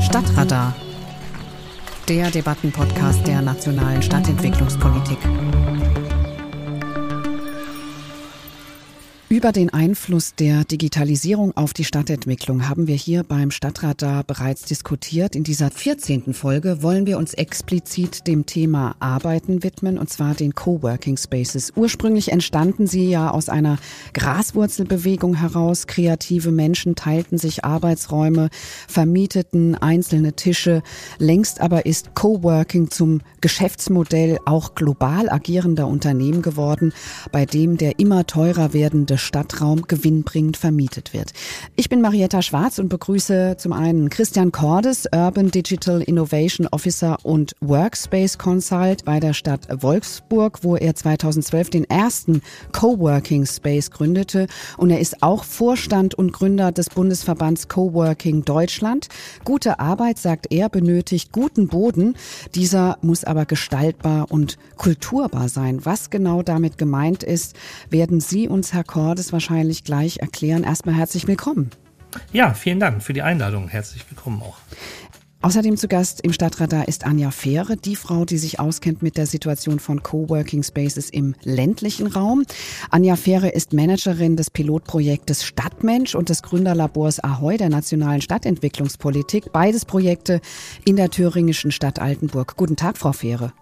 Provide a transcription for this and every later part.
Stadtradar, der Debattenpodcast der nationalen Stadtentwicklungspolitik. Über den Einfluss der Digitalisierung auf die Stadtentwicklung haben wir hier beim Stadtrat da bereits diskutiert. In dieser 14. Folge wollen wir uns explizit dem Thema Arbeiten widmen, und zwar den Coworking Spaces. Ursprünglich entstanden sie ja aus einer Graswurzelbewegung heraus. Kreative Menschen teilten sich Arbeitsräume, vermieteten einzelne Tische. Längst aber ist Coworking zum Geschäftsmodell auch global agierender Unternehmen geworden, bei dem der immer teurer werdende Stadtraum gewinnbringend vermietet wird. Ich bin Marietta Schwarz und begrüße zum einen Christian Cordes, Urban Digital Innovation Officer und Workspace Consult bei der Stadt Wolfsburg, wo er 2012 den ersten Coworking Space gründete. Und er ist auch Vorstand und Gründer des Bundesverbands Coworking Deutschland. Gute Arbeit, sagt er, benötigt guten Boden. Dieser muss aber gestaltbar und kulturbar sein. Was genau damit gemeint ist, werden Sie uns, Herr Cordes, Cordes wahrscheinlich gleich erklären. Erstmal herzlich willkommen. Ja, vielen Dank für die Einladung. Herzlich willkommen auch. Außerdem zu Gast im Stadtradar ist Anja Fähre, die Frau, die sich auskennt mit der Situation von Coworking Spaces im ländlichen Raum. Anja Fähre ist Managerin des Pilotprojektes Stadtmensch und des Gründerlabors Ahoy der nationalen Stadtentwicklungspolitik. Beides Projekte in der thüringischen Stadt Altenburg. Guten Tag, Frau Fähre.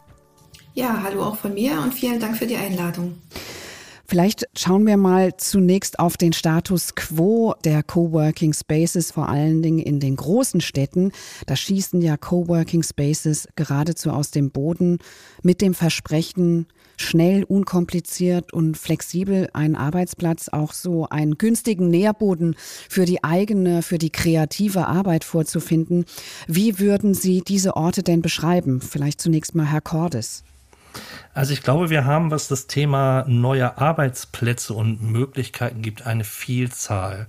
Ja, hallo auch von mir und vielen Dank für die Einladung. Vielleicht schauen wir mal zunächst auf den Status quo der Coworking Spaces, vor allen Dingen in den großen Städten. Da schießen ja Coworking Spaces geradezu aus dem Boden mit dem Versprechen, schnell, unkompliziert und flexibel einen Arbeitsplatz, auch so einen günstigen Nährboden für die eigene, für die kreative Arbeit vorzufinden. Wie würden Sie diese Orte denn beschreiben? Vielleicht zunächst mal Herr Cordes. Also ich glaube, wir haben, was das Thema neuer Arbeitsplätze und Möglichkeiten gibt, eine Vielzahl.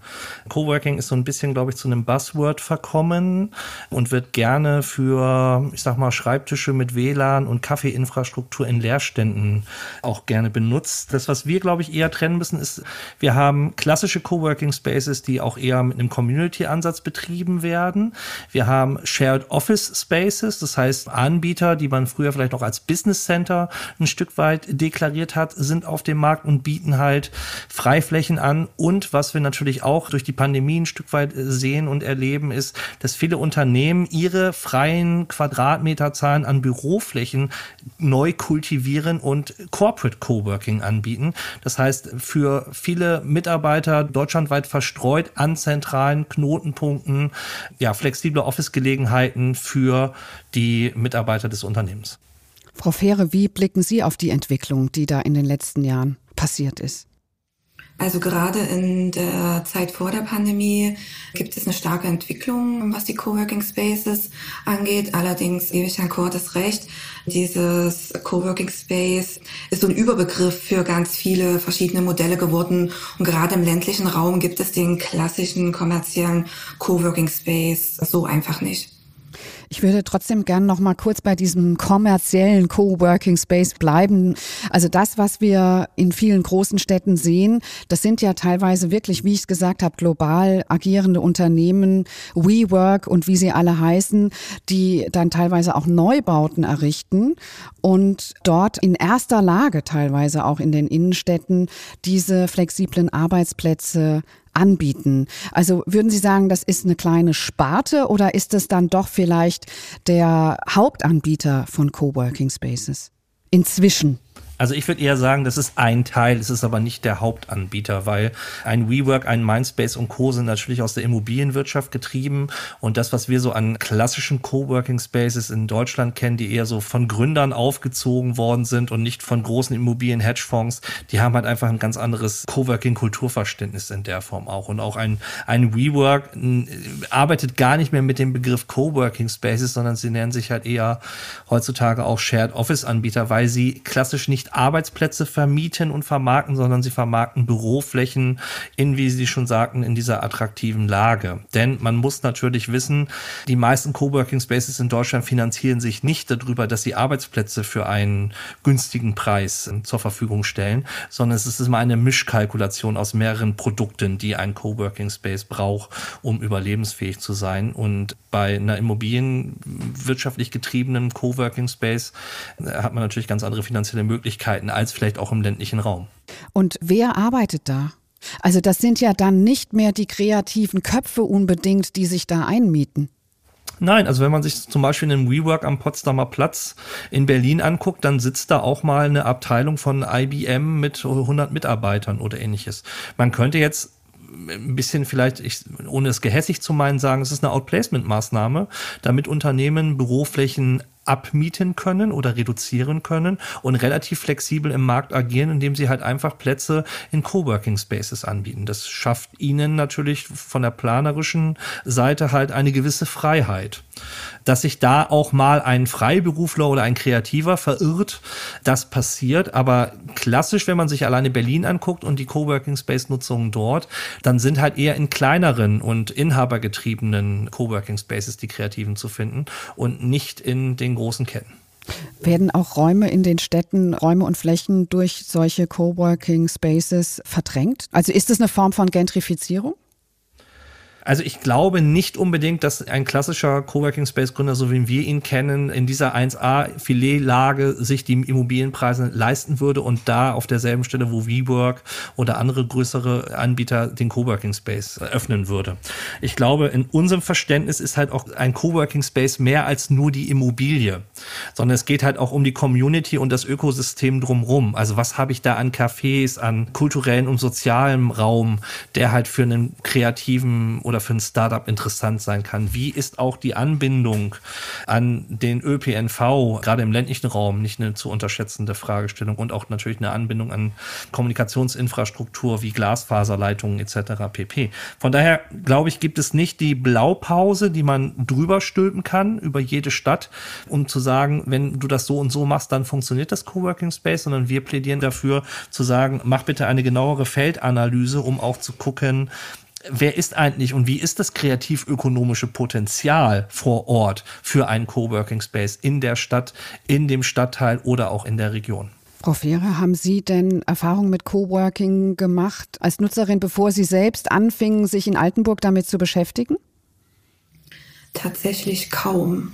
Coworking ist so ein bisschen, glaube ich, zu einem Buzzword verkommen und wird gerne für, ich sag mal, Schreibtische mit WLAN und Kaffeeinfrastruktur in Leerständen auch gerne benutzt. Das, was wir, glaube ich, eher trennen müssen, ist, wir haben klassische Coworking Spaces, die auch eher mit einem Community-Ansatz betrieben werden. Wir haben Shared Office Spaces, das heißt Anbieter, die man früher vielleicht noch als Business Center ein Stück weit deklariert hat, sind auf dem Markt und bieten halt Freiflächen an. Und was wir natürlich auch durch die Pandemie ein Stück weit sehen und erleben, ist, dass viele Unternehmen ihre freien Quadratmeterzahlen an Büroflächen neu kultivieren und Corporate Coworking anbieten. Das heißt, für viele Mitarbeiter deutschlandweit verstreut an zentralen Knotenpunkten, ja, flexible Office-Gelegenheiten für die Mitarbeiter des Unternehmens. Frau Fähre, wie blicken Sie auf die Entwicklung, die da in den letzten Jahren passiert ist? Also gerade in der Zeit vor der Pandemie gibt es eine starke Entwicklung, was die Coworking Spaces angeht. Allerdings gebe ich Herrn Cortes recht. Dieses Coworking Space ist so ein Überbegriff für ganz viele verschiedene Modelle geworden. Und gerade im ländlichen Raum gibt es den klassischen kommerziellen Coworking Space so einfach nicht. Ich würde trotzdem gern noch mal kurz bei diesem kommerziellen Coworking Space bleiben. Also das, was wir in vielen großen Städten sehen, das sind ja teilweise wirklich, wie ich es gesagt habe, global agierende Unternehmen, WeWork und wie sie alle heißen, die dann teilweise auch Neubauten errichten und dort in erster Lage teilweise auch in den Innenstädten diese flexiblen Arbeitsplätze anbieten. Also würden Sie sagen, das ist eine kleine Sparte oder ist es dann doch vielleicht der Hauptanbieter von Coworking Spaces? Inzwischen. Also ich würde eher sagen, das ist ein Teil, es ist aber nicht der Hauptanbieter, weil ein WeWork, ein Mindspace und Co. sind natürlich aus der Immobilienwirtschaft getrieben und das, was wir so an klassischen Coworking Spaces in Deutschland kennen, die eher so von Gründern aufgezogen worden sind und nicht von großen Immobilien-Hedgefonds, die haben halt einfach ein ganz anderes Coworking-Kulturverständnis in der Form auch. Und auch ein, ein WeWork arbeitet gar nicht mehr mit dem Begriff Coworking Spaces, sondern sie nennen sich halt eher heutzutage auch Shared Office Anbieter, weil sie klassisch nicht nicht Arbeitsplätze vermieten und vermarkten, sondern sie vermarkten Büroflächen in, wie Sie schon sagten, in dieser attraktiven Lage. Denn man muss natürlich wissen, die meisten Coworking Spaces in Deutschland finanzieren sich nicht darüber, dass sie Arbeitsplätze für einen günstigen Preis zur Verfügung stellen, sondern es ist immer eine Mischkalkulation aus mehreren Produkten, die ein Coworking Space braucht, um überlebensfähig zu sein. Und bei einer immobilienwirtschaftlich getriebenen Coworking Space äh, hat man natürlich ganz andere finanzielle Möglichkeiten als vielleicht auch im ländlichen Raum. Und wer arbeitet da? Also das sind ja dann nicht mehr die kreativen Köpfe unbedingt, die sich da einmieten. Nein, also wenn man sich zum Beispiel einen WeWork am Potsdamer Platz in Berlin anguckt, dann sitzt da auch mal eine Abteilung von IBM mit 100 Mitarbeitern oder ähnliches. Man könnte jetzt ein bisschen vielleicht, ich, ohne es gehässig zu meinen, sagen, es ist eine Outplacement-Maßnahme, damit Unternehmen Büroflächen abmieten können oder reduzieren können und relativ flexibel im Markt agieren, indem sie halt einfach Plätze in Coworking Spaces anbieten. Das schafft ihnen natürlich von der planerischen Seite halt eine gewisse Freiheit dass sich da auch mal ein Freiberufler oder ein Kreativer verirrt. Das passiert, aber klassisch, wenn man sich alleine Berlin anguckt und die Coworking Space Nutzungen dort, dann sind halt eher in kleineren und inhabergetriebenen Coworking Spaces die Kreativen zu finden und nicht in den großen Ketten. Werden auch Räume in den Städten, Räume und Flächen durch solche Coworking Spaces verdrängt? Also ist es eine Form von Gentrifizierung? Also ich glaube nicht unbedingt, dass ein klassischer Coworking Space Gründer, so wie wir ihn kennen, in dieser 1A Filetlage sich die Immobilienpreise leisten würde und da auf derselben Stelle, wo WeWork oder andere größere Anbieter den Coworking Space öffnen würde. Ich glaube, in unserem Verständnis ist halt auch ein Coworking Space mehr als nur die Immobilie, sondern es geht halt auch um die Community und das Ökosystem drumrum. Also was habe ich da an Cafés, an kulturellen und sozialem Raum, der halt für einen kreativen oder oder für ein Startup interessant sein kann. Wie ist auch die Anbindung an den ÖPNV, gerade im ländlichen Raum, nicht eine zu unterschätzende Fragestellung und auch natürlich eine Anbindung an Kommunikationsinfrastruktur wie Glasfaserleitungen etc. pp. Von daher glaube ich, gibt es nicht die Blaupause, die man drüber stülpen kann über jede Stadt, um zu sagen, wenn du das so und so machst, dann funktioniert das Coworking Space, sondern wir plädieren dafür zu sagen, mach bitte eine genauere Feldanalyse, um auch zu gucken, wer ist eigentlich und wie ist das kreativ-ökonomische Potenzial vor Ort für einen Coworking Space in der Stadt, in dem Stadtteil oder auch in der Region? Frau Fehre, haben Sie denn Erfahrung mit Coworking gemacht als Nutzerin, bevor Sie selbst anfingen, sich in Altenburg damit zu beschäftigen? Tatsächlich kaum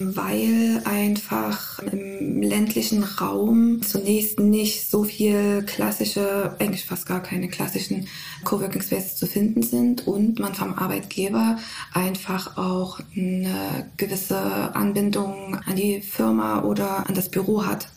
weil einfach im ländlichen Raum zunächst nicht so viel klassische, eigentlich fast gar keine klassischen Coworking Spaces zu finden sind und man vom Arbeitgeber einfach auch eine gewisse Anbindung an die Firma oder an das Büro hat.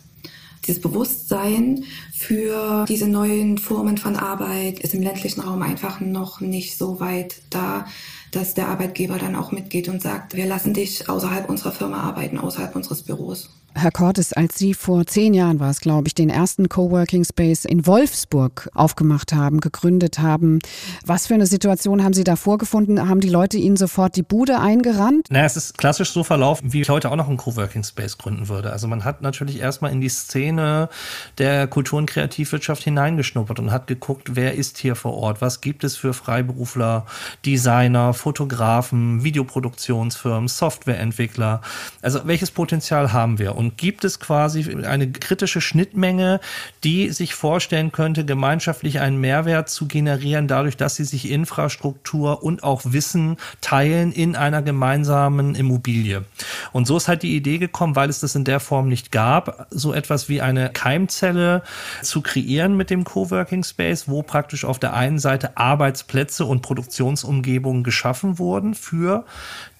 Dieses Bewusstsein für diese neuen Formen von Arbeit ist im ländlichen Raum einfach noch nicht so weit da, dass der Arbeitgeber dann auch mitgeht und sagt, wir lassen dich außerhalb unserer Firma arbeiten, außerhalb unseres Büros. Herr Cortes, als Sie vor zehn Jahren war es, glaube ich, den ersten Coworking Space in Wolfsburg aufgemacht haben, gegründet haben, was für eine Situation haben Sie da vorgefunden? Haben die Leute Ihnen sofort die Bude eingerannt? Naja, es ist klassisch so verlaufen, wie ich heute auch noch einen Coworking Space gründen würde. Also man hat natürlich erstmal in die Szene der Kultur- und Kreativwirtschaft hineingeschnuppert und hat geguckt, wer ist hier vor Ort, was gibt es für Freiberufler, Designer, Fotografen, Videoproduktionsfirmen, Softwareentwickler. Also welches Potenzial haben wir? Gibt es quasi eine kritische Schnittmenge, die sich vorstellen könnte, gemeinschaftlich einen Mehrwert zu generieren, dadurch, dass sie sich Infrastruktur und auch Wissen teilen in einer gemeinsamen Immobilie. Und so ist halt die Idee gekommen, weil es das in der Form nicht gab, so etwas wie eine Keimzelle zu kreieren mit dem Coworking Space, wo praktisch auf der einen Seite Arbeitsplätze und Produktionsumgebungen geschaffen wurden für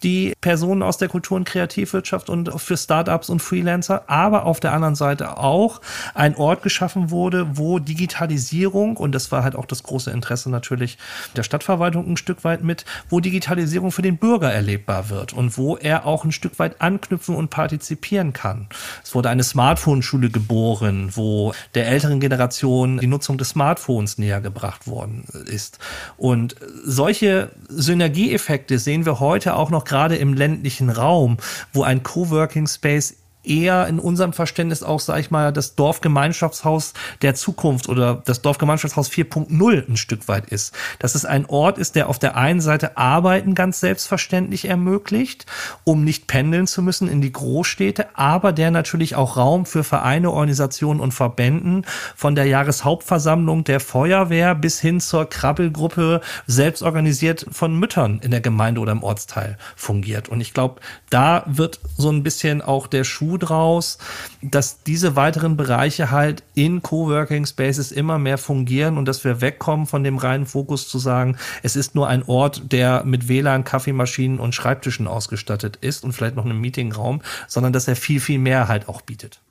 die Personen aus der Kultur- und Kreativwirtschaft und für Startups und Freelancer, aber auf der anderen Seite auch ein Ort geschaffen wurde, wo Digitalisierung, und das war halt auch das große Interesse natürlich der Stadtverwaltung ein Stück weit mit, wo Digitalisierung für den Bürger erlebbar wird und wo er auch ein Stück weit anknüpfen und partizipieren kann. Es wurde eine Smartphone-Schule geboren, wo der älteren Generation die Nutzung des Smartphones näher gebracht worden ist. Und solche Synergieeffekte sehen wir heute auch noch gerade im ländlichen Raum, wo ein Coworking Space eher in unserem Verständnis auch, sag ich mal, das Dorfgemeinschaftshaus der Zukunft oder das Dorfgemeinschaftshaus 4.0 ein Stück weit ist. Dass es ein Ort ist, der auf der einen Seite Arbeiten ganz selbstverständlich ermöglicht, um nicht pendeln zu müssen in die Großstädte, aber der natürlich auch Raum für Vereine, Organisationen und Verbänden von der Jahreshauptversammlung der Feuerwehr bis hin zur Krabbelgruppe selbst organisiert von Müttern in der Gemeinde oder im Ortsteil fungiert. Und ich glaube, da wird so ein bisschen auch der Schuh draus, dass diese weiteren Bereiche halt in Coworking Spaces immer mehr fungieren und dass wir wegkommen von dem reinen Fokus zu sagen, es ist nur ein Ort, der mit WLAN, Kaffeemaschinen und Schreibtischen ausgestattet ist und vielleicht noch einen Meetingraum, sondern dass er viel, viel mehr halt auch bietet.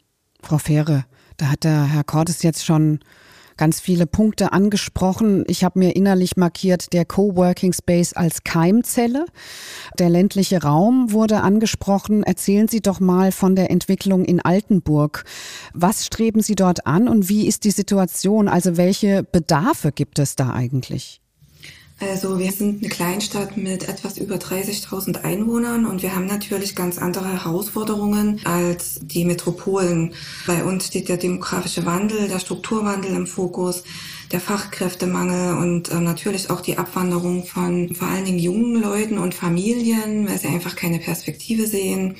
Frau Fähre, da hat der Herr Cortes jetzt schon ganz viele Punkte angesprochen. Ich habe mir innerlich markiert der Coworking Space als Keimzelle. Der ländliche Raum wurde angesprochen. Erzählen Sie doch mal von der Entwicklung in Altenburg. Was streben Sie dort an und wie ist die Situation? Also welche Bedarfe gibt es da eigentlich? Also wir sind eine Kleinstadt mit etwas über 30.000 Einwohnern und wir haben natürlich ganz andere Herausforderungen als die Metropolen. Bei uns steht der demografische Wandel, der Strukturwandel im Fokus, der Fachkräftemangel und äh, natürlich auch die Abwanderung von vor allen Dingen jungen Leuten und Familien, weil sie einfach keine Perspektive sehen.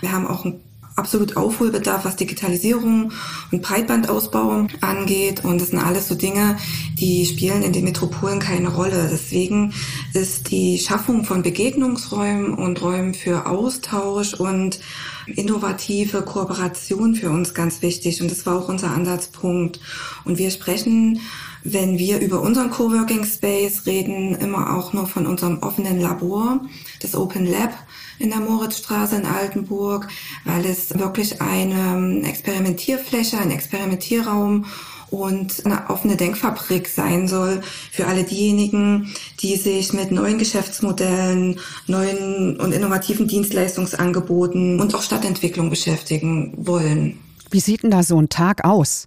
Wir haben auch ein absolut Aufholbedarf, was Digitalisierung und Breitbandausbau angeht. Und das sind alles so Dinge, die spielen in den Metropolen keine Rolle. Deswegen ist die Schaffung von Begegnungsräumen und Räumen für Austausch und innovative Kooperation für uns ganz wichtig. Und das war auch unser Ansatzpunkt. Und wir sprechen wenn wir über unseren Coworking Space reden, immer auch nur von unserem offenen Labor, das Open Lab, in der Moritzstraße in Altenburg, weil es wirklich eine Experimentierfläche, ein Experimentierraum und eine offene Denkfabrik sein soll für alle diejenigen, die sich mit neuen Geschäftsmodellen, neuen und innovativen Dienstleistungsangeboten und auch Stadtentwicklung beschäftigen wollen. Wie sieht denn da so ein Tag aus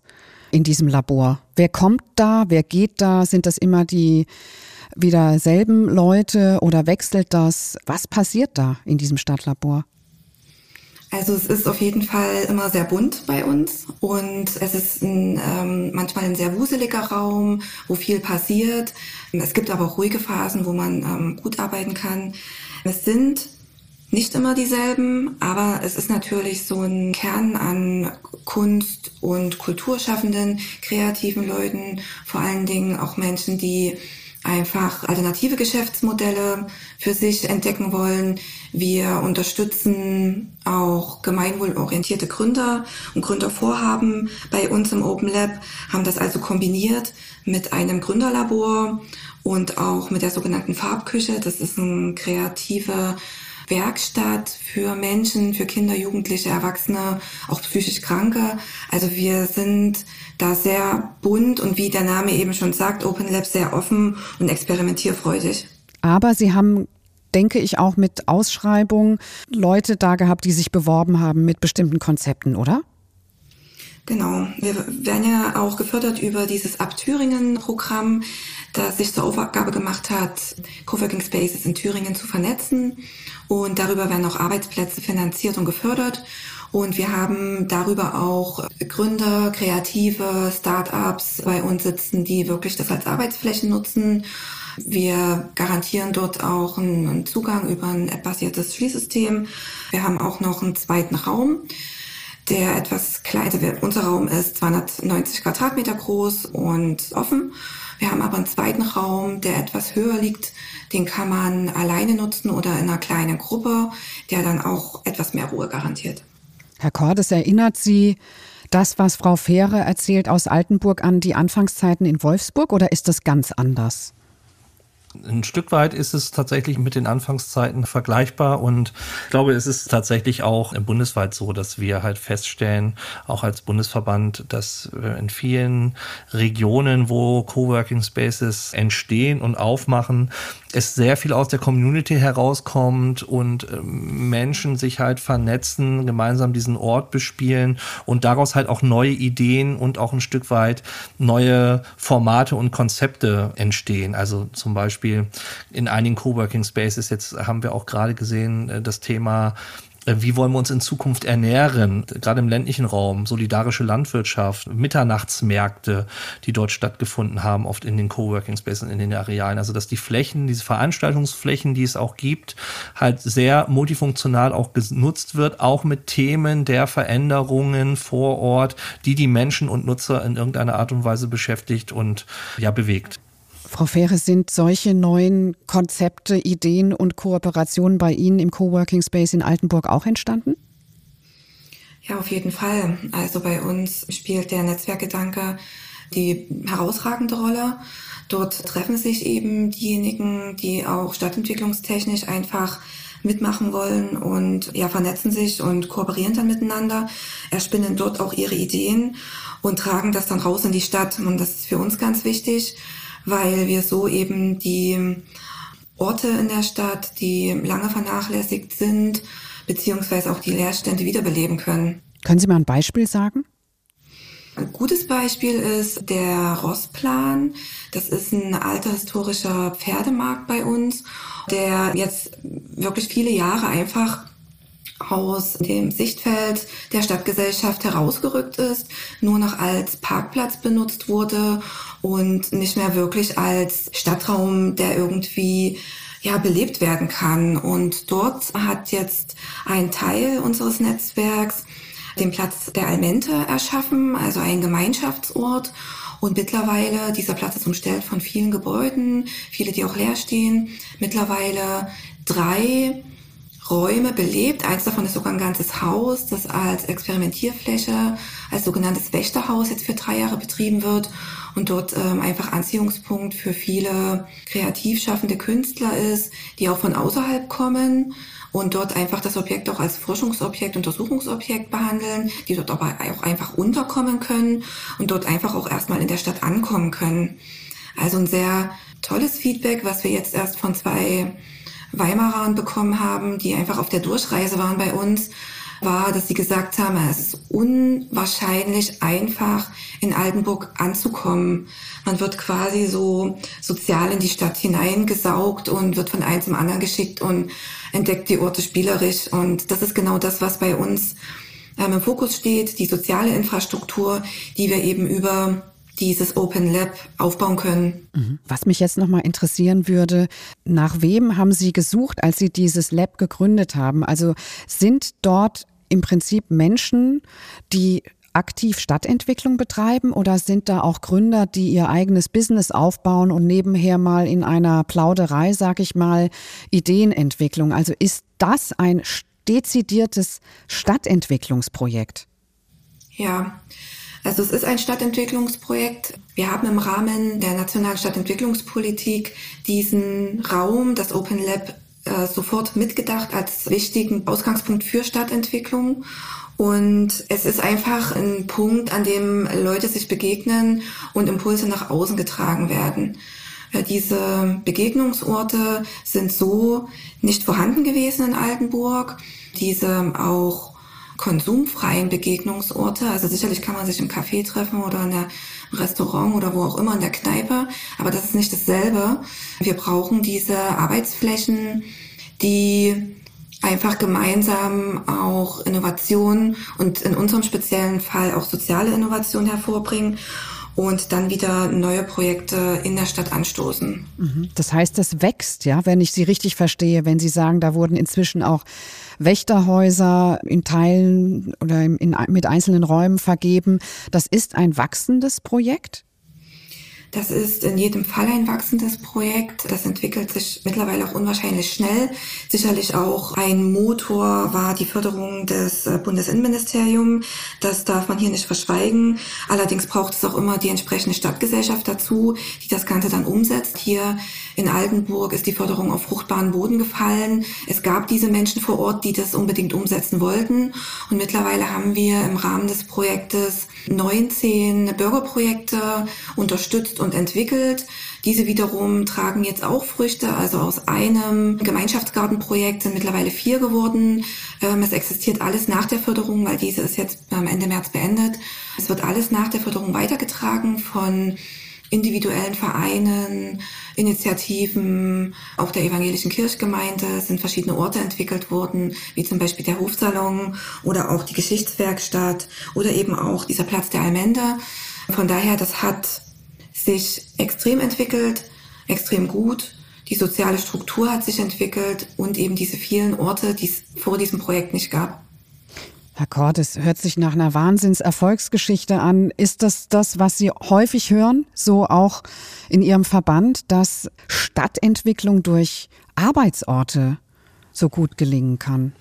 in diesem Labor? Wer kommt da? Wer geht da? Sind das immer die wieder selben Leute oder wechselt das? Was passiert da in diesem Stadtlabor? Also es ist auf jeden Fall immer sehr bunt bei uns und es ist ein, ähm, manchmal ein sehr wuseliger Raum, wo viel passiert. Es gibt aber auch ruhige Phasen, wo man ähm, gut arbeiten kann. Es sind nicht immer dieselben, aber es ist natürlich so ein Kern an Kunst- und Kulturschaffenden, kreativen Leuten, vor allen Dingen auch Menschen, die einfach alternative Geschäftsmodelle für sich entdecken wollen. Wir unterstützen auch gemeinwohlorientierte Gründer und Gründervorhaben bei uns im Open Lab, haben das also kombiniert mit einem Gründerlabor und auch mit der sogenannten Farbküche. Das ist ein kreativer Werkstatt für Menschen, für Kinder, Jugendliche, Erwachsene, auch psychisch Kranke. Also wir sind da sehr bunt und wie der Name eben schon sagt, Open Lab sehr offen und experimentierfreudig. Aber Sie haben denke ich, auch mit Ausschreibungen Leute da gehabt, die sich beworben haben mit bestimmten Konzepten, oder? Genau. Wir werden ja auch gefördert über dieses Ab-Thüringen-Programm, das sich zur Aufgabe gemacht hat, Coworking Spaces in Thüringen zu vernetzen. Und darüber werden auch Arbeitsplätze finanziert und gefördert. Und wir haben darüber auch Gründer, Kreative, Startups bei uns sitzen, die wirklich das als Arbeitsflächen nutzen. Wir garantieren dort auch einen Zugang über ein app-basiertes Schließsystem. Wir haben auch noch einen zweiten Raum der etwas kleiner, also unser Raum ist 290 Quadratmeter groß und offen. Wir haben aber einen zweiten Raum, der etwas höher liegt. Den kann man alleine nutzen oder in einer kleinen Gruppe, der dann auch etwas mehr Ruhe garantiert. Herr Cordes, erinnert Sie das, was Frau Fähre erzählt aus Altenburg an die Anfangszeiten in Wolfsburg oder ist das ganz anders? Ein Stück weit ist es tatsächlich mit den Anfangszeiten vergleichbar und ich glaube, es ist tatsächlich auch bundesweit so, dass wir halt feststellen, auch als Bundesverband, dass in vielen Regionen, wo Coworking Spaces entstehen und aufmachen, es sehr viel aus der Community herauskommt und ähm, Menschen sich halt vernetzen, gemeinsam diesen Ort bespielen und daraus halt auch neue Ideen und auch ein Stück weit neue Formate und Konzepte entstehen. Also zum Beispiel in einigen Coworking Spaces, jetzt haben wir auch gerade gesehen, äh, das Thema äh, wie wollen wir uns in Zukunft ernähren, gerade im ländlichen Raum, solidarische Landwirtschaft, Mitternachtsmärkte, die dort stattgefunden haben, oft in den Coworking Spaces, in den Arealen. Also dass die Flächen, diese Veranstaltungsflächen, die es auch gibt, halt sehr multifunktional auch genutzt wird, auch mit Themen der Veränderungen vor Ort, die die Menschen und Nutzer in irgendeiner Art und Weise beschäftigt und ja bewegt. Frau Fähre, sind solche neuen Konzepte, Ideen und Kooperationen bei Ihnen im Coworking Space in Altenburg auch entstanden? Ja, auf jeden Fall. Also bei uns spielt der Netzwerkgedanke die herausragende Rolle. Dort treffen sich eben diejenigen, die auch stadtentwicklungstechnisch einfach mitmachen wollen und ja, vernetzen sich und kooperieren dann miteinander, erspinnen dort auch ihre Ideen und tragen das dann raus in die Stadt. Und das ist für uns ganz wichtig weil wir so eben die Orte in der Stadt, die lange vernachlässigt sind, beziehungsweise auch die Leerstände wiederbeleben können. Können Sie mal ein Beispiel sagen? Ein gutes Beispiel ist der Rossplan. Das ist ein alter historischer Pferdemarkt bei uns, der jetzt wirklich viele Jahre einfach aus dem Sichtfeld der Stadtgesellschaft herausgerückt ist, nur noch als Parkplatz benutzt wurde und nicht mehr wirklich als Stadtraum, der irgendwie ja, belebt werden kann. Und dort hat jetzt ein Teil unseres Netzwerks den Platz der Almente erschaffen, also ein Gemeinschaftsort. Und mittlerweile, dieser Platz ist umstellt von vielen Gebäuden, viele, die auch leer stehen. Mittlerweile drei Räume belebt. Eins davon ist sogar ein ganzes Haus, das als Experimentierfläche, als sogenanntes Wächterhaus jetzt für drei Jahre betrieben wird und dort ähm, einfach Anziehungspunkt für viele kreativ schaffende Künstler ist, die auch von außerhalb kommen und dort einfach das Objekt auch als Forschungsobjekt, Untersuchungsobjekt behandeln, die dort aber auch einfach unterkommen können und dort einfach auch erstmal in der Stadt ankommen können. Also ein sehr tolles Feedback, was wir jetzt erst von zwei Weimarern bekommen haben, die einfach auf der Durchreise waren bei uns, war, dass sie gesagt haben, es ist unwahrscheinlich einfach, in Altenburg anzukommen. Man wird quasi so sozial in die Stadt hineingesaugt und wird von einem zum anderen geschickt und entdeckt die Orte spielerisch. Und das ist genau das, was bei uns ähm, im Fokus steht, die soziale Infrastruktur, die wir eben über dieses Open Lab aufbauen können. Mhm. Was mich jetzt nochmal interessieren würde, nach wem haben Sie gesucht, als Sie dieses Lab gegründet haben? Also sind dort im Prinzip Menschen, die aktiv Stadtentwicklung betreiben oder sind da auch Gründer, die ihr eigenes Business aufbauen und nebenher mal in einer Plauderei, sag ich mal, Ideenentwicklung? Also ist das ein dezidiertes Stadtentwicklungsprojekt? Ja, also es ist ein Stadtentwicklungsprojekt. Wir haben im Rahmen der nationalen Stadtentwicklungspolitik diesen Raum, das Open Lab, äh, sofort mitgedacht als wichtigen Ausgangspunkt für Stadtentwicklung. Und es ist einfach ein Punkt, an dem Leute sich begegnen und Impulse nach außen getragen werden. Äh, diese Begegnungsorte sind so nicht vorhanden gewesen in Altenburg. Diese auch konsumfreien Begegnungsorte. Also sicherlich kann man sich im Café treffen oder in einem Restaurant oder wo auch immer in der Kneipe, aber das ist nicht dasselbe. Wir brauchen diese Arbeitsflächen, die einfach gemeinsam auch Innovation und in unserem speziellen Fall auch soziale Innovation hervorbringen und dann wieder neue Projekte in der Stadt anstoßen. Mhm. Das heißt, das wächst, ja, wenn ich Sie richtig verstehe, wenn Sie sagen, da wurden inzwischen auch Wächterhäuser in Teilen oder in, in, mit einzelnen Räumen vergeben. Das ist ein wachsendes Projekt? Das ist in jedem Fall ein wachsendes Projekt. Das entwickelt sich mittlerweile auch unwahrscheinlich schnell. Sicherlich auch ein Motor war die Förderung des äh, Bundesinnenministeriums. Das darf man hier nicht verschweigen. Allerdings braucht es auch immer die entsprechende Stadtgesellschaft dazu, die das Ganze dann umsetzt. Hier in Altenburg ist die Förderung auf fruchtbaren Boden gefallen. Es gab diese Menschen vor Ort, die das unbedingt umsetzen wollten. Und mittlerweile haben wir im Rahmen des Projektes 19 Bürgerprojekte unterstützt und entwickelt. Diese wiederum tragen jetzt auch Früchte. Also aus einem Gemeinschaftsgartenprojekt sind mittlerweile vier geworden. Ähm, es existiert alles nach der Förderung, weil diese ist jetzt am Ende März beendet. Es wird alles nach der Förderung weitergetragen von individuellen Vereinen, Initiativen, auch der evangelischen Kirchgemeinde sind verschiedene Orte entwickelt worden, wie zum Beispiel der Hofsalon oder auch die Geschichtswerkstatt oder eben auch dieser Platz der Allmende. Von daher, das hat sich extrem entwickelt, extrem gut. Die soziale Struktur hat sich entwickelt und eben diese vielen Orte, die es vor diesem Projekt nicht gab. Herr Cordes, hört sich nach einer Wahnsinnserfolgsgeschichte an. Ist das das, was Sie häufig hören, so auch in Ihrem Verband, dass Stadtentwicklung durch Arbeitsorte so gut gelingen kann?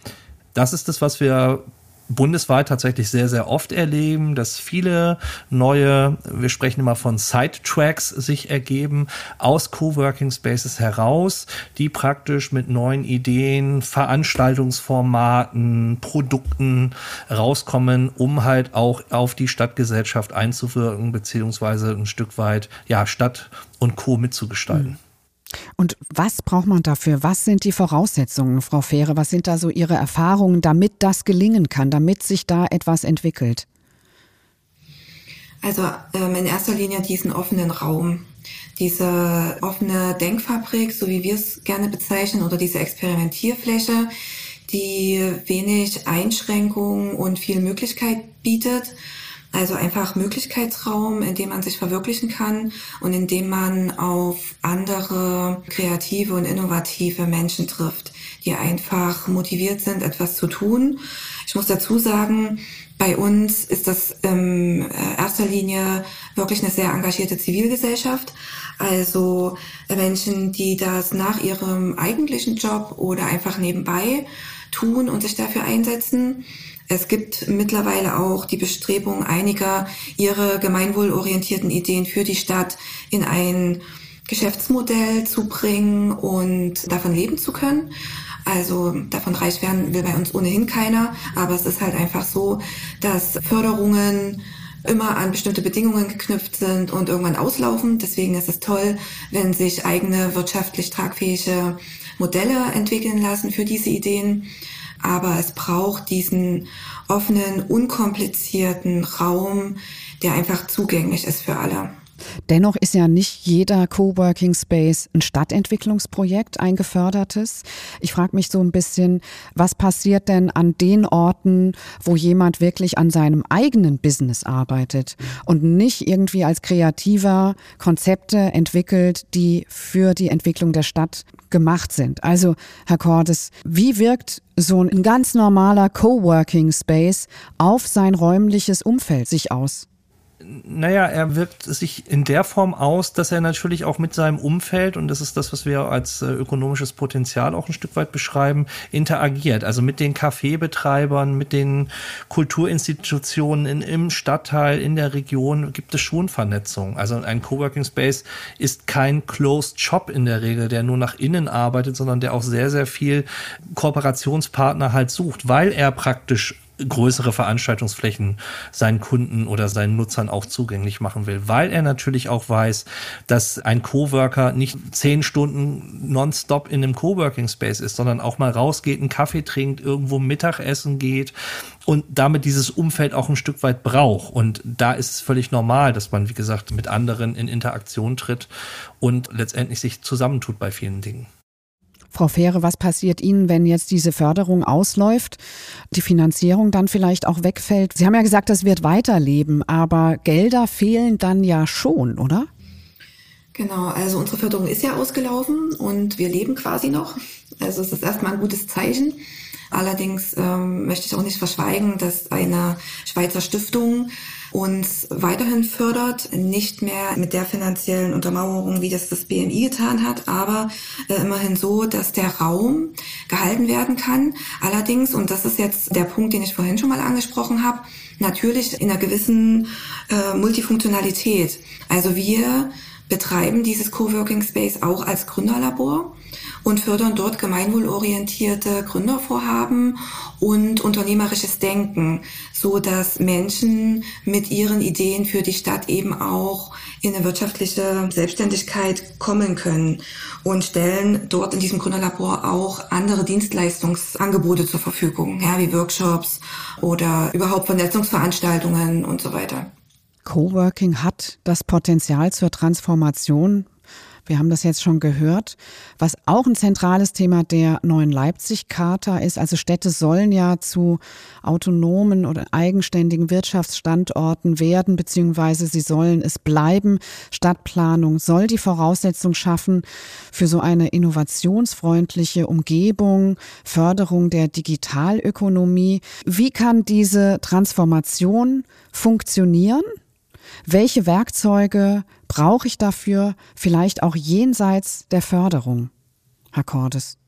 Das ist das, was wir bundesweit tatsächlich sehr, sehr oft erleben, dass viele neue, wir sprechen immer von Side-Tracks sich ergeben aus Coworking Spaces heraus, die praktisch mit neuen Ideen, Veranstaltungsformaten, Produkten rauskommen, um halt auch auf die Stadtgesellschaft einzuwirken, beziehungsweise ein Stück weit, ja, Stadt und Co. mitzugestalten. Mhm. Und was braucht man dafür? Was sind die Voraussetzungen, Frau Fähre? Was sind da so Ihre Erfahrungen, damit das gelingen kann, damit sich da etwas entwickelt? Also ähm, in erster Linie diesen offenen Raum, diese offene Denkfabrik, so wie wir es gerne bezeichnen, oder diese Experimentierfläche, die wenig Einschränkungen und viel Möglichkeit bietet also einfach Möglichkeitsraum, in dem man sich verwirklichen kann und in dem man auf andere kreative und innovative Menschen trifft, die einfach motiviert sind, etwas zu tun. Ich muss dazu sagen, bei uns ist das in äh, erster Linie wirklich eine sehr engagierte Zivilgesellschaft. Also Menschen, die das nach ihrem eigentlichen Job oder einfach nebenbei tun und sich dafür einsetzen. Es gibt mittlerweile auch die Bestrebung einiger, ihre gemeinwohlorientierten Ideen für die Stadt in ein Geschäftsmodell zu bringen und davon leben zu können. Also davon reich werden will bei uns ohnehin keiner, aber es ist halt einfach so, dass Förderungen immer an bestimmte Bedingungen geknüpft sind und irgendwann auslaufen. Deswegen ist es toll, wenn sich eigene wirtschaftlich tragfähige Modelle entwickeln lassen für diese Ideen aber es braucht diesen offenen, unkomplizierten Raum, der einfach zugänglich ist für alle. Dennoch ist ja nicht jeder Coworking Space ein Stadtentwicklungsprojekt, ein gefördertes. Ich frage mich so ein bisschen, was passiert denn an den Orten, wo jemand wirklich an seinem eigenen Business arbeitet und nicht irgendwie als Kreativer Konzepte entwickelt, die für die Entwicklung der Stadt gemacht sind. Also, Herr Cordes, wie wirkt so ein ganz normaler Coworking Space auf sein räumliches Umfeld sich aus? Naja, er wirkt sich in der Form aus, dass er natürlich auch mit seinem Umfeld, und das ist das, was wir als äh, ökonomisches Potenzial auch ein Stück weit beschreiben, interagiert. Also mit den Kaffeebetreibern, mit den Kulturinstitutionen in, im Stadtteil, in der Region gibt es schon Vernetzung. Also ein Coworking Space ist kein Closed Shop in der Regel, der nur nach innen arbeitet, sondern der auch sehr, sehr viel Kooperationspartner halt sucht, weil er praktisch größere Veranstaltungsflächen seinen Kunden oder seinen Nutzern auch zugänglich machen will, weil er natürlich auch weiß, dass ein Coworker nicht zehn Stunden nonstop in einem Coworking Space ist, sondern auch mal rausgeht, einen Kaffee trinkt, irgendwo Mittagessen geht und damit dieses Umfeld auch ein Stück weit braucht. Und da ist es völlig normal, dass man, wie gesagt, mit anderen in Interaktion tritt und letztendlich sich zusammentut bei vielen Dingen. Frau Fähre, was passiert Ihnen, wenn jetzt diese Förderung ausläuft, die Finanzierung dann vielleicht auch wegfällt? Sie haben ja gesagt, das wird weiterleben, aber Gelder fehlen dann ja schon, oder? Genau, also unsere Förderung ist ja ausgelaufen und wir leben quasi noch. Also es ist erstmal ein gutes Zeichen. Allerdings ähm, möchte ich auch nicht verschweigen, dass eine Schweizer Stiftung uns weiterhin fördert, nicht mehr mit der finanziellen Untermauerung, wie das das BMI getan hat, aber äh, immerhin so, dass der Raum gehalten werden kann. Allerdings, und das ist jetzt der Punkt, den ich vorhin schon mal angesprochen habe, natürlich in einer gewissen äh, Multifunktionalität. Also wir betreiben dieses Coworking Space auch als Gründerlabor und fördern dort gemeinwohlorientierte Gründervorhaben und unternehmerisches Denken, so dass Menschen mit ihren Ideen für die Stadt eben auch in eine wirtschaftliche Selbstständigkeit kommen können und stellen dort in diesem Gründerlabor auch andere Dienstleistungsangebote zur Verfügung, ja, wie Workshops oder überhaupt Vernetzungsveranstaltungen und so weiter. Coworking hat das Potenzial zur Transformation wir haben das jetzt schon gehört. Was auch ein zentrales Thema der neuen Leipzig-Charta ist, also Städte sollen ja zu autonomen oder eigenständigen Wirtschaftsstandorten werden, beziehungsweise sie sollen es bleiben. Stadtplanung soll die Voraussetzung schaffen für so eine innovationsfreundliche Umgebung, Förderung der Digitalökonomie. Wie kann diese Transformation funktionieren? Welche Werkzeuge brauche ich dafür, vielleicht auch jenseits der Förderung, Herr Cordes?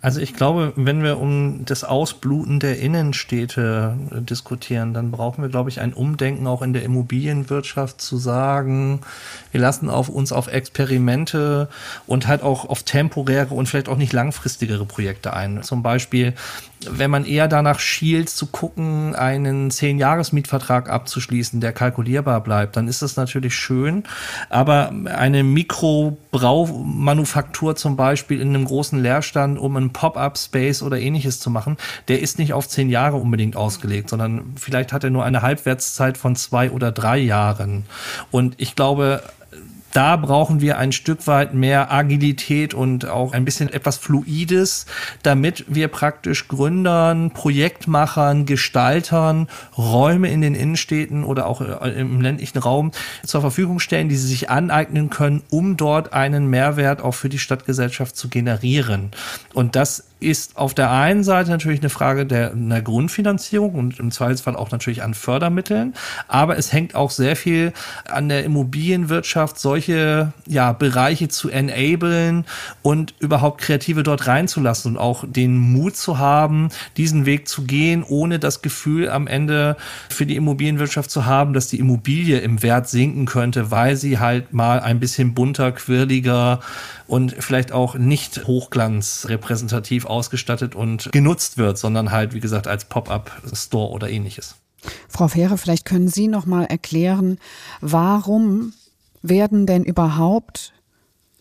Also ich glaube, wenn wir um das Ausbluten der Innenstädte äh, diskutieren, dann brauchen wir, glaube ich, ein Umdenken auch in der Immobilienwirtschaft zu sagen, wir lassen auf uns auf Experimente und halt auch auf temporäre und vielleicht auch nicht langfristigere Projekte ein. Zum Beispiel wenn man eher danach schielt, zu gucken, einen Zehn-Jahres-Mietvertrag abzuschließen, der kalkulierbar bleibt, dann ist das natürlich schön. Aber eine Mikrobraumanufaktur zum Beispiel in einem großen Leerstand, um einen Pop-up-Space oder ähnliches zu machen, der ist nicht auf zehn Jahre unbedingt ausgelegt, sondern vielleicht hat er nur eine Halbwertszeit von zwei oder drei Jahren. Und ich glaube, da brauchen wir ein Stück weit mehr Agilität und auch ein bisschen etwas Fluides, damit wir praktisch Gründern, Projektmachern, Gestaltern Räume in den Innenstädten oder auch äh, im ländlichen Raum zur Verfügung stellen, die sie sich aneignen können, um dort einen Mehrwert auch für die Stadtgesellschaft zu generieren. Und das ist auf der einen Seite natürlich eine Frage der einer Grundfinanzierung und im Zweifelsfall auch natürlich an Fördermitteln, aber es hängt auch sehr viel an der Immobilienwirtschaft, solche ja, Bereiche zu enablen und überhaupt Kreative dort reinzulassen und auch den Mut zu haben, diesen Weg zu gehen, ohne das Gefühl am Ende für die Immobilienwirtschaft zu haben, dass die Immobilie im Wert sinken könnte, weil sie halt mal ein bisschen bunter, quirliger und vielleicht auch nicht hochglanzrepräsentativ ausgestattet und genutzt wird, sondern halt, wie gesagt, als Pop-up-Store oder ähnliches. Frau Fähre, vielleicht können Sie noch mal erklären, warum werden denn überhaupt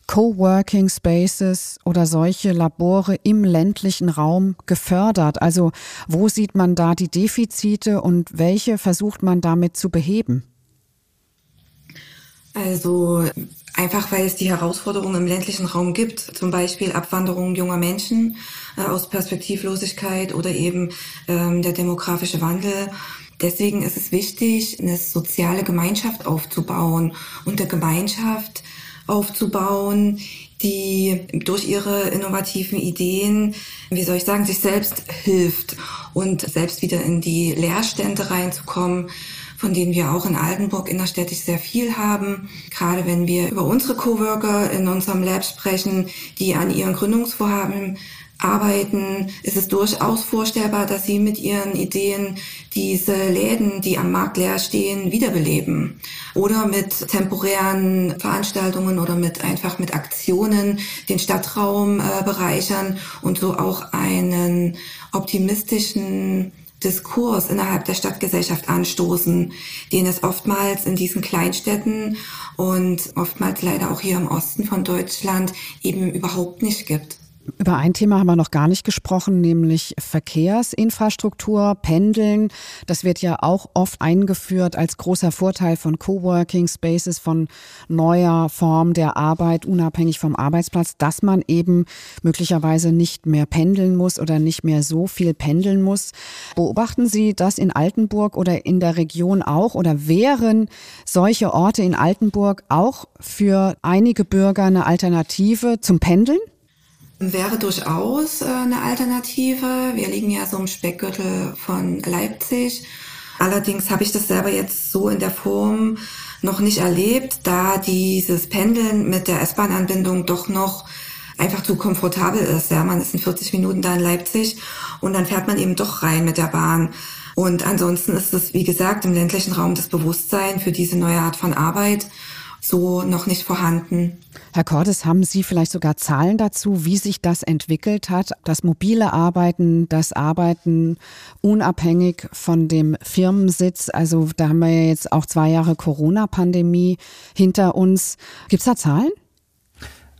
Coworking Spaces oder solche Labore im ländlichen Raum gefördert? Also wo sieht man da die Defizite und welche versucht man damit zu beheben? Also Einfach weil es die Herausforderungen im ländlichen Raum gibt, zum Beispiel Abwanderung junger Menschen äh, aus Perspektivlosigkeit oder eben ähm, der demografische Wandel. Deswegen ist es wichtig, eine soziale Gemeinschaft aufzubauen und eine Gemeinschaft aufzubauen, die durch ihre innovativen Ideen, wie soll ich sagen, sich selbst hilft und selbst wieder in die Leerstände reinzukommen von denen wir auch in Altenburg innerstädtisch sehr viel haben. Gerade wenn wir über unsere Coworker in unserem Lab sprechen, die an ihren Gründungsvorhaben arbeiten, ist es durchaus vorstellbar, dass sie mit ihren Ideen diese Läden, die am Markt leer stehen, wiederbeleben. Oder mit temporären Veranstaltungen oder mit einfach mit Aktionen den Stadtraum äh, bereichern und so auch einen optimistischen Diskurs innerhalb der Stadtgesellschaft anstoßen, den es oftmals in diesen Kleinstädten und oftmals leider auch hier im Osten von Deutschland eben überhaupt nicht gibt. Über ein Thema haben wir noch gar nicht gesprochen, nämlich Verkehrsinfrastruktur, Pendeln. Das wird ja auch oft eingeführt als großer Vorteil von Coworking Spaces, von neuer Form der Arbeit, unabhängig vom Arbeitsplatz, dass man eben möglicherweise nicht mehr pendeln muss oder nicht mehr so viel pendeln muss. Beobachten Sie das in Altenburg oder in der Region auch oder wären solche Orte in Altenburg auch für einige Bürger eine Alternative zum Pendeln? Wäre durchaus äh, eine Alternative. Wir liegen ja so im Speckgürtel von Leipzig. Allerdings habe ich das selber jetzt so in der Form noch nicht erlebt, da dieses Pendeln mit der S-Bahn-Anbindung doch noch einfach zu komfortabel ist. Ja, man ist in 40 Minuten da in Leipzig und dann fährt man eben doch rein mit der Bahn. Und ansonsten ist es, wie gesagt, im ländlichen Raum das Bewusstsein für diese neue Art von Arbeit so noch nicht vorhanden. Herr Cordes, haben Sie vielleicht sogar Zahlen dazu, wie sich das entwickelt hat? Das mobile Arbeiten, das Arbeiten unabhängig von dem Firmensitz. Also da haben wir ja jetzt auch zwei Jahre Corona-Pandemie hinter uns. Gibt es da Zahlen?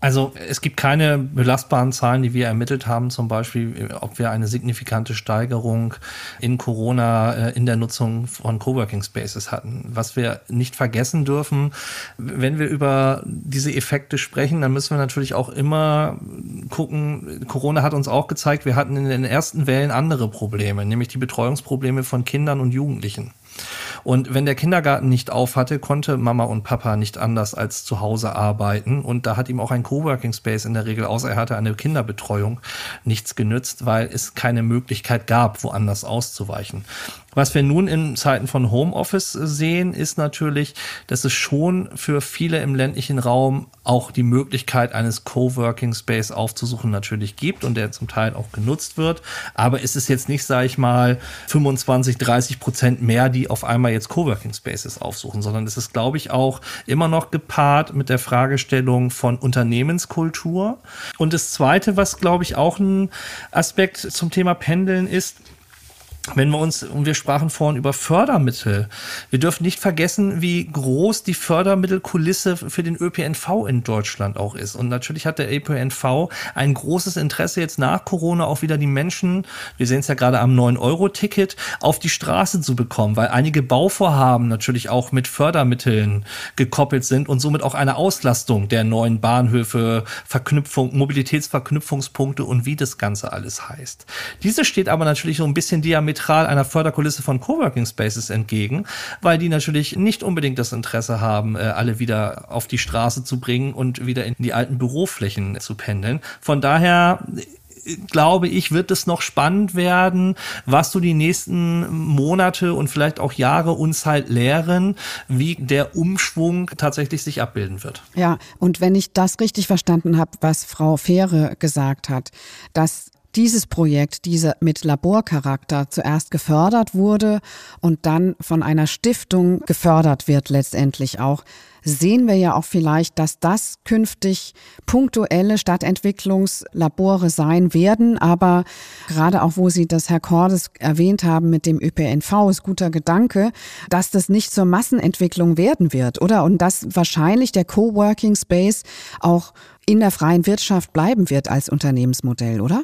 Also es gibt keine belastbaren Zahlen, die wir ermittelt haben, zum Beispiel, ob wir eine signifikante Steigerung in Corona äh, in der Nutzung von Coworking Spaces hatten. Was wir nicht vergessen dürfen, wenn wir über diese Effekte sprechen, dann müssen wir natürlich auch immer gucken, Corona hat uns auch gezeigt, wir hatten in den ersten Wellen andere Probleme, nämlich die Betreuungsprobleme von Kindern und Jugendlichen. Und wenn der Kindergarten nicht auf hatte, konnte Mama und Papa nicht anders als zu Hause arbeiten. Und da hat ihm auch ein Coworking Space in der Regel, außer er hatte eine Kinderbetreuung, nichts genützt, weil es keine Möglichkeit gab, woanders auszuweichen. Was wir nun in Zeiten von Homeoffice sehen, ist natürlich, dass es schon für viele im ländlichen Raum auch die Möglichkeit eines Coworking Space aufzusuchen natürlich gibt und der zum Teil auch genutzt wird. Aber es ist jetzt nicht, sage ich mal, 25, 30 Prozent mehr, die auf einmal jetzt Coworking Spaces aufsuchen, sondern es ist, glaube ich, auch immer noch gepaart mit der Fragestellung von Unternehmenskultur. Und das Zweite, was, glaube ich, auch ein Aspekt zum Thema Pendeln ist, wenn wir uns, und wir sprachen vorhin über Fördermittel, wir dürfen nicht vergessen, wie groß die Fördermittelkulisse für den ÖPNV in Deutschland auch ist. Und natürlich hat der ÖPNV ein großes Interesse jetzt nach Corona auch wieder die Menschen, wir sehen es ja gerade am 9-Euro-Ticket, auf die Straße zu bekommen, weil einige Bauvorhaben natürlich auch mit Fördermitteln gekoppelt sind und somit auch eine Auslastung der neuen Bahnhöfe, Verknüpfung, Mobilitätsverknüpfungspunkte und wie das Ganze alles heißt. Diese steht aber natürlich so ein bisschen diametral diametral einer Förderkulisse von Coworking Spaces entgegen, weil die natürlich nicht unbedingt das Interesse haben, äh, alle wieder auf die Straße zu bringen und wieder in die alten Büroflächen zu pendeln. Von daher äh, glaube ich, wird es noch spannend werden, was so die nächsten Monate und vielleicht auch Jahre uns halt lehren, wie der Umschwung tatsächlich sich abbilden wird. Ja, und wenn ich das richtig verstanden habe, was Frau Fähre gesagt hat, dass dieses Projekt, diese mit Laborcharakter zuerst gefördert wurde und dann von einer Stiftung gefördert wird letztendlich auch, sehen wir ja auch vielleicht, dass das künftig punktuelle Stadtentwicklungslabore sein werden. Aber gerade auch, wo Sie das Herr Cordes erwähnt haben mit dem ÖPNV, ist guter Gedanke, dass das nicht zur Massenentwicklung werden wird, oder? Und dass wahrscheinlich der Coworking Space auch in der freien Wirtschaft bleiben wird als Unternehmensmodell, oder?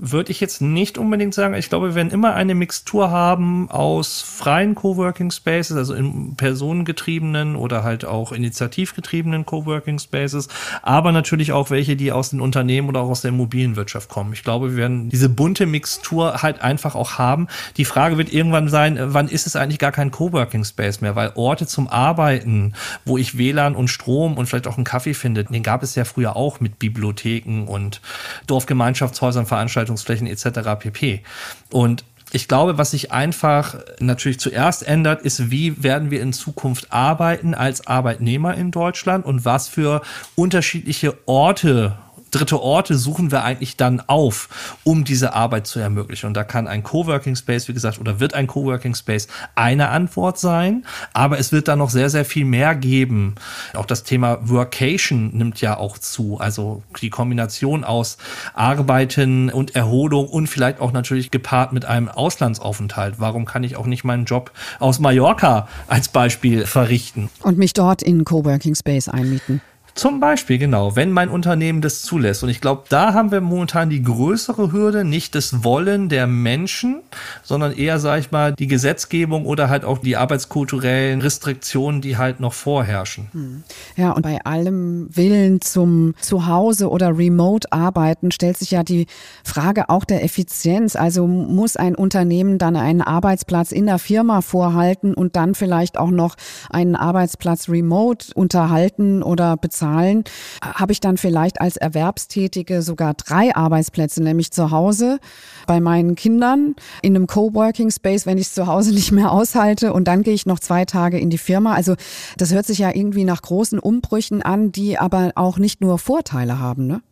Würde ich jetzt nicht unbedingt sagen. Ich glaube, wir werden immer eine Mixtur haben aus freien Coworking Spaces, also in personengetriebenen oder halt auch initiativgetriebenen Coworking Spaces, aber natürlich auch welche, die aus den Unternehmen oder auch aus der Immobilienwirtschaft kommen. Ich glaube, wir werden diese bunte Mixtur halt einfach auch haben. Die Frage wird irgendwann sein, wann ist es eigentlich gar kein Coworking Space mehr? Weil Orte zum Arbeiten, wo ich WLAN und Strom und vielleicht auch einen Kaffee finde, den gab es ja früher auch mit Bibliotheken und Dorfgemeinschaftshäusern, Veranstaltungen Veranstaltungsflächen etc. pp. Und ich glaube, was sich einfach natürlich zuerst ändert, ist, wie werden wir in Zukunft arbeiten als Arbeitnehmer in Deutschland und was für unterschiedliche Orte dritte Orte suchen wir eigentlich dann auf, um diese Arbeit zu ermöglichen. Und da kann ein Coworking Space, wie gesagt, oder wird ein Coworking Space eine Antwort sein. Aber es wird da noch sehr, sehr viel mehr geben. Auch das Thema Workation nimmt ja auch zu. Also die Kombination aus Arbeiten und Erholung und vielleicht auch natürlich gepaart mit einem Auslandsaufenthalt. Warum kann ich auch nicht meinen Job aus Mallorca als Beispiel verrichten? Und mich dort in Coworking Space einmieten. Zum Beispiel, genau, wenn mein Unternehmen das zulässt. Und ich glaube, da haben wir momentan die größere Hürde, nicht das Wollen der Menschen, sondern eher, sag ich mal, die Gesetzgebung oder halt auch die arbeitskulturellen Restriktionen, die halt noch vorherrschen. Hm. Ja, und bei allem Willen zum Zuhause oder Remote-Arbeiten stellt sich ja die Frage auch der Effizienz. Also muss ein Unternehmen dann einen Arbeitsplatz in der Firma vorhalten und dann vielleicht auch noch einen Arbeitsplatz remote unterhalten oder bezahlen? Zahlen habe ich dann vielleicht als Erwerbstätige sogar drei Arbeitsplätze, nämlich zu Hause bei meinen Kindern in einem Coworking Space, wenn ich es zu Hause nicht mehr aushalte und dann gehe ich noch zwei Tage in die Firma. Also das hört sich ja irgendwie nach großen Umbrüchen an, die aber auch nicht nur Vorteile haben, ne?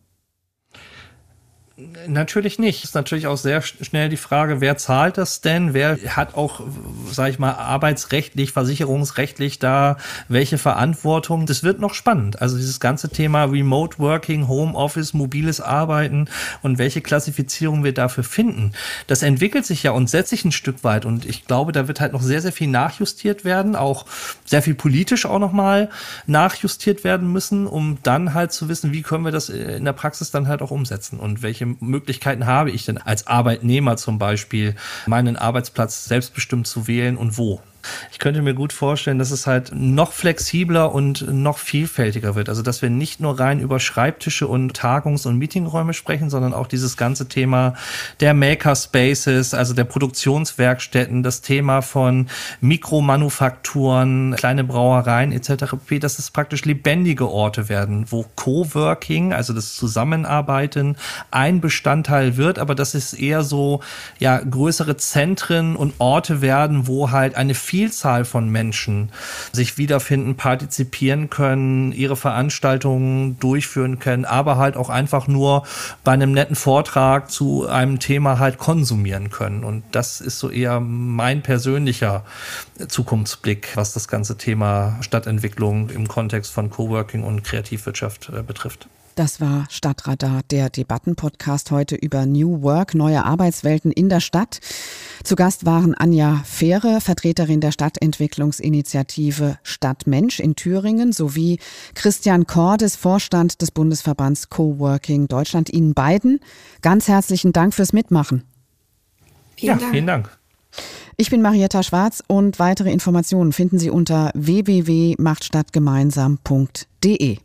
Natürlich nicht. Ist natürlich auch sehr schnell die Frage, wer zahlt das denn? Wer hat auch, sage ich mal, arbeitsrechtlich, versicherungsrechtlich da welche Verantwortung? Das wird noch spannend. Also dieses ganze Thema Remote Working, Homeoffice, mobiles Arbeiten und welche Klassifizierung wir dafür finden, das entwickelt sich ja und setzt sich ein Stück weit. Und ich glaube, da wird halt noch sehr, sehr viel nachjustiert werden, auch sehr viel politisch auch nochmal nachjustiert werden müssen, um dann halt zu wissen, wie können wir das in der Praxis dann halt auch umsetzen und welche Möglichkeiten habe ich denn als Arbeitnehmer zum Beispiel, meinen Arbeitsplatz selbstbestimmt zu wählen und wo? Ich könnte mir gut vorstellen, dass es halt noch flexibler und noch vielfältiger wird. Also, dass wir nicht nur rein über Schreibtische und Tagungs- und Meetingräume sprechen, sondern auch dieses ganze Thema der Makerspaces, also der Produktionswerkstätten, das Thema von Mikromanufakturen, kleine Brauereien etc., dass es praktisch lebendige Orte werden, wo Coworking, also das Zusammenarbeiten, ein Bestandteil wird, aber dass es eher so ja größere Zentren und Orte werden, wo halt eine Vielzahl von Menschen sich wiederfinden, partizipieren können, ihre Veranstaltungen durchführen können, aber halt auch einfach nur bei einem netten Vortrag zu einem Thema halt konsumieren können. Und das ist so eher mein persönlicher Zukunftsblick, was das ganze Thema Stadtentwicklung im Kontext von Coworking und Kreativwirtschaft äh, betrifft. Das war Stadtradar, der Debattenpodcast heute über New Work, neue Arbeitswelten in der Stadt. Zu Gast waren Anja Fähre, Vertreterin der Stadtentwicklungsinitiative Stadtmensch in Thüringen, sowie Christian Cordes, Vorstand des Bundesverbands Coworking Deutschland. Ihnen beiden ganz herzlichen Dank fürs Mitmachen. Vielen ja, Dank. vielen Dank. Ich bin Marietta Schwarz und weitere Informationen finden Sie unter www.machtstadtgemeinsam.de.